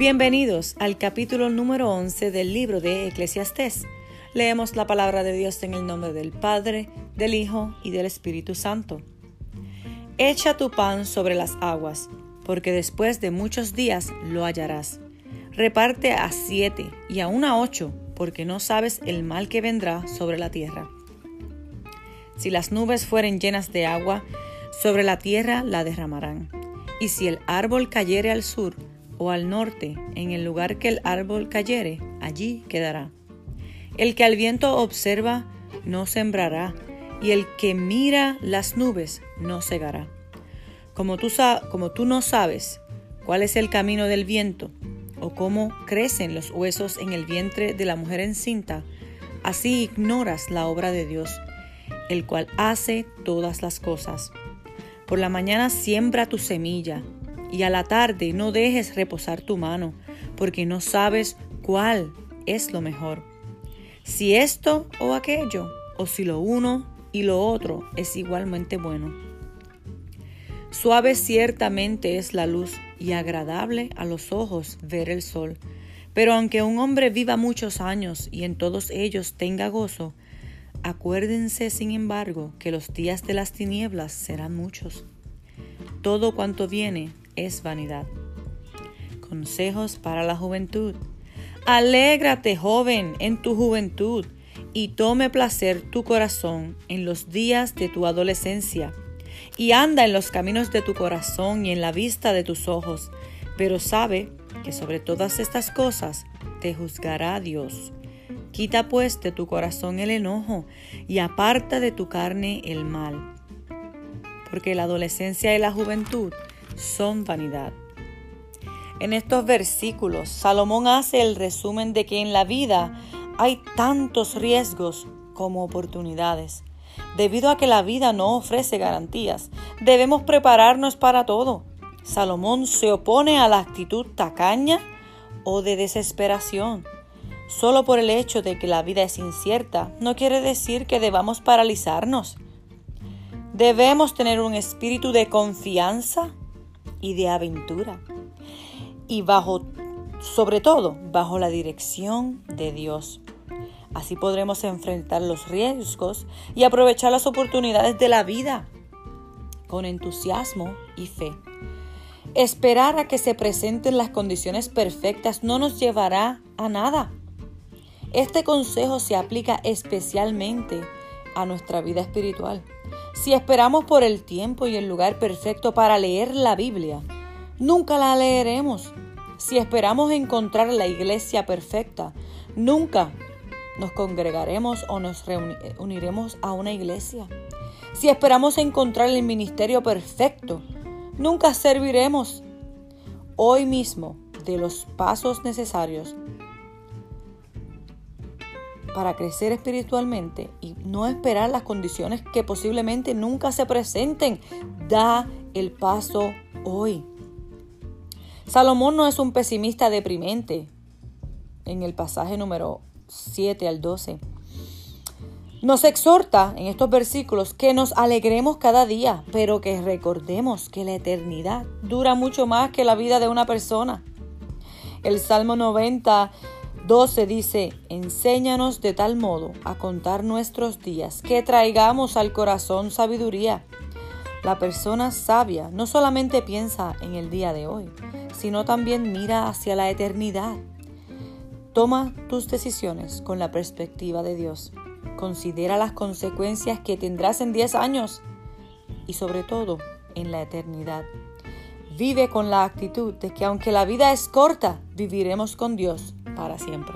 Bienvenidos al capítulo número 11 del libro de Eclesiastés. Leemos la palabra de Dios en el nombre del Padre, del Hijo y del Espíritu Santo. Echa tu pan sobre las aguas, porque después de muchos días lo hallarás. Reparte a siete y aún a ocho, porque no sabes el mal que vendrá sobre la tierra. Si las nubes fueren llenas de agua, sobre la tierra la derramarán. Y si el árbol cayere al sur, o al norte, en el lugar que el árbol cayere, allí quedará. El que al viento observa, no sembrará, y el que mira las nubes, no cegará. Como tú, como tú no sabes cuál es el camino del viento, o cómo crecen los huesos en el vientre de la mujer encinta, así ignoras la obra de Dios, el cual hace todas las cosas. Por la mañana siembra tu semilla, y a la tarde no dejes reposar tu mano, porque no sabes cuál es lo mejor. Si esto o aquello, o si lo uno y lo otro es igualmente bueno. Suave ciertamente es la luz y agradable a los ojos ver el sol. Pero aunque un hombre viva muchos años y en todos ellos tenga gozo, acuérdense sin embargo que los días de las tinieblas serán muchos. Todo cuanto viene es vanidad. Consejos para la juventud. Alégrate, joven, en tu juventud, y tome placer tu corazón en los días de tu adolescencia, y anda en los caminos de tu corazón y en la vista de tus ojos, pero sabe que sobre todas estas cosas te juzgará Dios. Quita pues de tu corazón el enojo y aparta de tu carne el mal, porque la adolescencia y la juventud son vanidad. En estos versículos, Salomón hace el resumen de que en la vida hay tantos riesgos como oportunidades. Debido a que la vida no ofrece garantías, debemos prepararnos para todo. Salomón se opone a la actitud tacaña o de desesperación. Solo por el hecho de que la vida es incierta no quiere decir que debamos paralizarnos. Debemos tener un espíritu de confianza y de aventura. Y bajo, sobre todo, bajo la dirección de Dios. Así podremos enfrentar los riesgos y aprovechar las oportunidades de la vida con entusiasmo y fe. Esperar a que se presenten las condiciones perfectas no nos llevará a nada. Este consejo se aplica especialmente a nuestra vida espiritual. Si esperamos por el tiempo y el lugar perfecto para leer la Biblia, nunca la leeremos. Si esperamos encontrar la iglesia perfecta, nunca nos congregaremos o nos uniremos a una iglesia. Si esperamos encontrar el ministerio perfecto, nunca serviremos. Hoy mismo, de los pasos necesarios para crecer espiritualmente y no esperar las condiciones que posiblemente nunca se presenten. Da el paso hoy. Salomón no es un pesimista deprimente en el pasaje número 7 al 12. Nos exhorta en estos versículos que nos alegremos cada día, pero que recordemos que la eternidad dura mucho más que la vida de una persona. El Salmo 90 12 dice, enséñanos de tal modo a contar nuestros días que traigamos al corazón sabiduría. La persona sabia no solamente piensa en el día de hoy, sino también mira hacia la eternidad. Toma tus decisiones con la perspectiva de Dios. Considera las consecuencias que tendrás en 10 años y sobre todo en la eternidad. Vive con la actitud de que aunque la vida es corta, viviremos con Dios para siempre.